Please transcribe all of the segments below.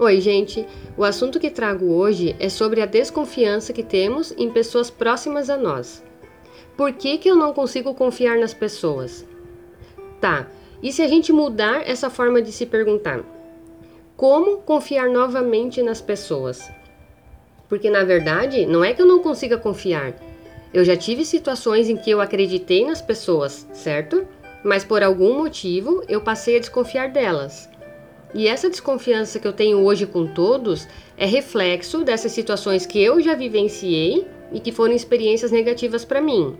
Oi, gente. O assunto que trago hoje é sobre a desconfiança que temos em pessoas próximas a nós. Por que, que eu não consigo confiar nas pessoas? Tá, e se a gente mudar essa forma de se perguntar? Como confiar novamente nas pessoas? Porque na verdade, não é que eu não consiga confiar. Eu já tive situações em que eu acreditei nas pessoas, certo? Mas por algum motivo eu passei a desconfiar delas. E essa desconfiança que eu tenho hoje com todos é reflexo dessas situações que eu já vivenciei e que foram experiências negativas para mim.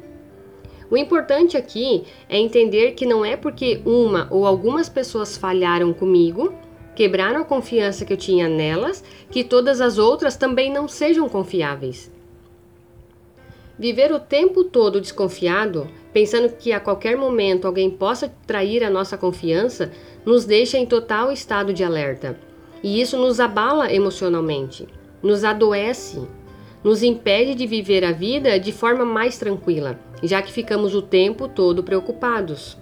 O importante aqui é entender que não é porque uma ou algumas pessoas falharam comigo, quebraram a confiança que eu tinha nelas, que todas as outras também não sejam confiáveis. Viver o tempo todo desconfiado, pensando que a qualquer momento alguém possa trair a nossa confiança, nos deixa em total estado de alerta. E isso nos abala emocionalmente, nos adoece, nos impede de viver a vida de forma mais tranquila, já que ficamos o tempo todo preocupados.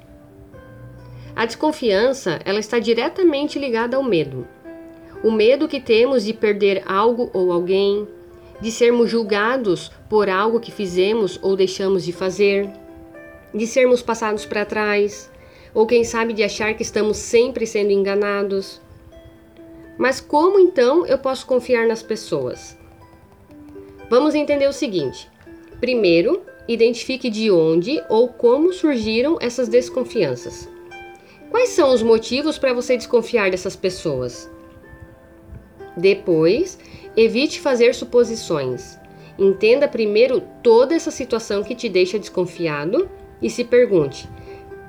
A desconfiança, ela está diretamente ligada ao medo. O medo que temos de perder algo ou alguém, de sermos julgados por algo que fizemos ou deixamos de fazer, de sermos passados para trás, ou quem sabe de achar que estamos sempre sendo enganados. Mas como então eu posso confiar nas pessoas? Vamos entender o seguinte: primeiro, identifique de onde ou como surgiram essas desconfianças. Quais são os motivos para você desconfiar dessas pessoas? Depois, evite fazer suposições. Entenda primeiro toda essa situação que te deixa desconfiado e se pergunte: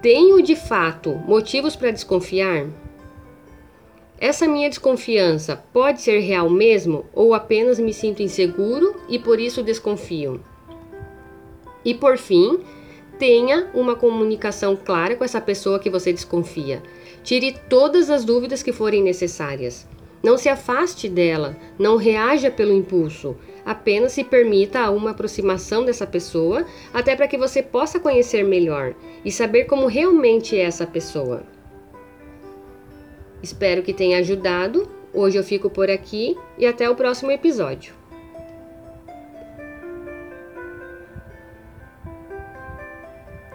tenho de fato motivos para desconfiar? Essa minha desconfiança pode ser real mesmo ou apenas me sinto inseguro e por isso desconfio? E por fim, tenha uma comunicação clara com essa pessoa que você desconfia. Tire todas as dúvidas que forem necessárias. Não se afaste dela, não reaja pelo impulso. Apenas se permita uma aproximação dessa pessoa, até para que você possa conhecer melhor e saber como realmente é essa pessoa. Espero que tenha ajudado. Hoje eu fico por aqui e até o próximo episódio.